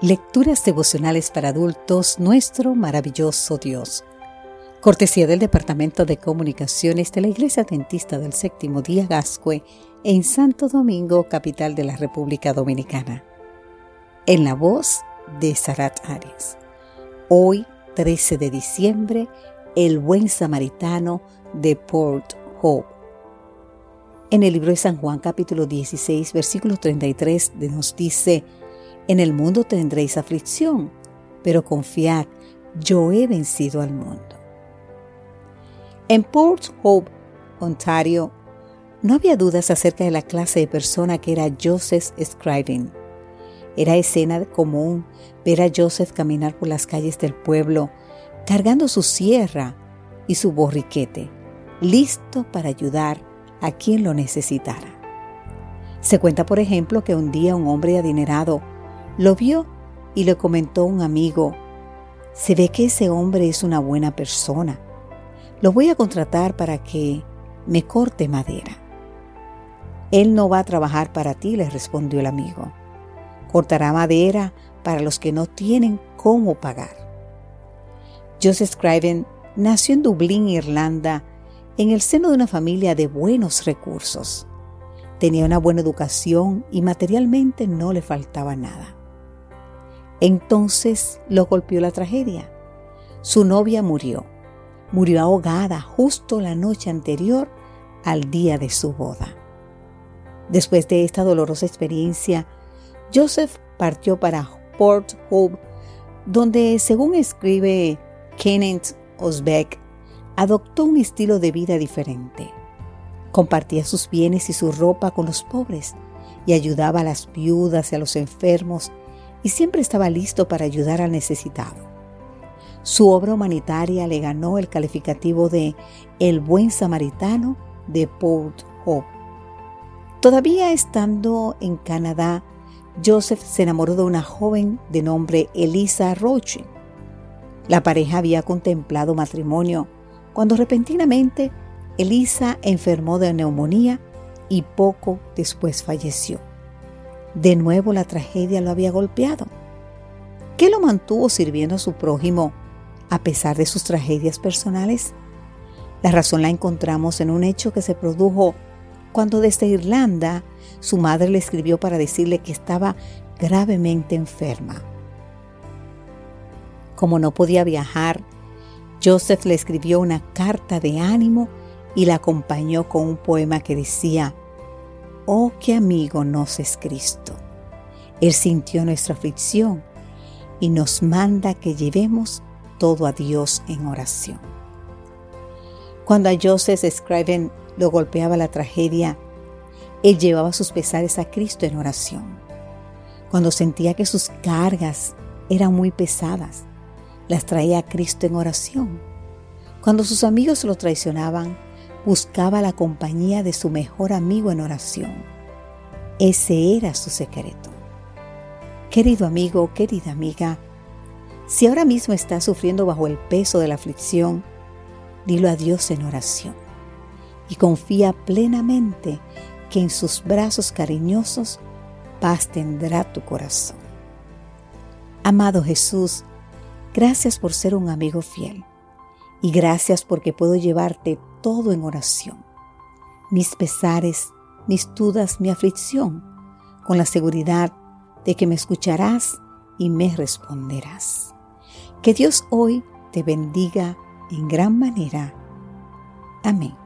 Lecturas devocionales para adultos, nuestro maravilloso Dios. Cortesía del Departamento de Comunicaciones de la Iglesia Adventista del Séptimo Día Gascue en Santo Domingo, capital de la República Dominicana. En la voz de Sarat Arias. Hoy, 13 de diciembre, el buen samaritano de Port Hope. En el libro de San Juan capítulo 16, versículo 33 nos dice, en el mundo tendréis aflicción, pero confiad, yo he vencido al mundo. En Port Hope, Ontario, no había dudas acerca de la clase de persona que era Joseph Scriven. Era escena común ver a Joseph caminar por las calles del pueblo, cargando su sierra y su borriquete, listo para ayudar a quien lo necesitara. Se cuenta, por ejemplo, que un día un hombre adinerado lo vio y le comentó un amigo, se ve que ese hombre es una buena persona. Lo voy a contratar para que me corte madera. Él no va a trabajar para ti, le respondió el amigo. Cortará madera para los que no tienen cómo pagar. Joseph Scriven nació en Dublín, Irlanda, en el seno de una familia de buenos recursos. Tenía una buena educación y materialmente no le faltaba nada. Entonces lo golpeó la tragedia. Su novia murió. Murió ahogada justo la noche anterior al día de su boda. Después de esta dolorosa experiencia, Joseph partió para Port Hope, donde, según escribe Kenneth Osbeck, adoptó un estilo de vida diferente. Compartía sus bienes y su ropa con los pobres y ayudaba a las viudas y a los enfermos y siempre estaba listo para ayudar al necesitado. Su obra humanitaria le ganó el calificativo de El buen samaritano de Port Hope. Todavía estando en Canadá, Joseph se enamoró de una joven de nombre Elisa Roche. La pareja había contemplado matrimonio cuando repentinamente Elisa enfermó de neumonía y poco después falleció. De nuevo la tragedia lo había golpeado. ¿Qué lo mantuvo sirviendo a su prójimo a pesar de sus tragedias personales? La razón la encontramos en un hecho que se produjo cuando desde Irlanda su madre le escribió para decirle que estaba gravemente enferma. Como no podía viajar, Joseph le escribió una carta de ánimo y la acompañó con un poema que decía, Oh, qué amigo nos es Cristo. Él sintió nuestra aflicción y nos manda que llevemos todo a Dios en oración. Cuando a Joseph Scriven lo golpeaba la tragedia, él llevaba sus pesares a Cristo en oración. Cuando sentía que sus cargas eran muy pesadas, las traía a Cristo en oración. Cuando sus amigos lo traicionaban, buscaba la compañía de su mejor amigo en oración. Ese era su secreto. Querido amigo, querida amiga, si ahora mismo estás sufriendo bajo el peso de la aflicción, dilo a Dios en oración y confía plenamente que en sus brazos cariñosos paz tendrá tu corazón. Amado Jesús, gracias por ser un amigo fiel y gracias porque puedo llevarte todo en oración. Mis pesares, mis dudas, mi aflicción, con la seguridad de que me escucharás y me responderás. Que Dios hoy te bendiga en gran manera. Amén.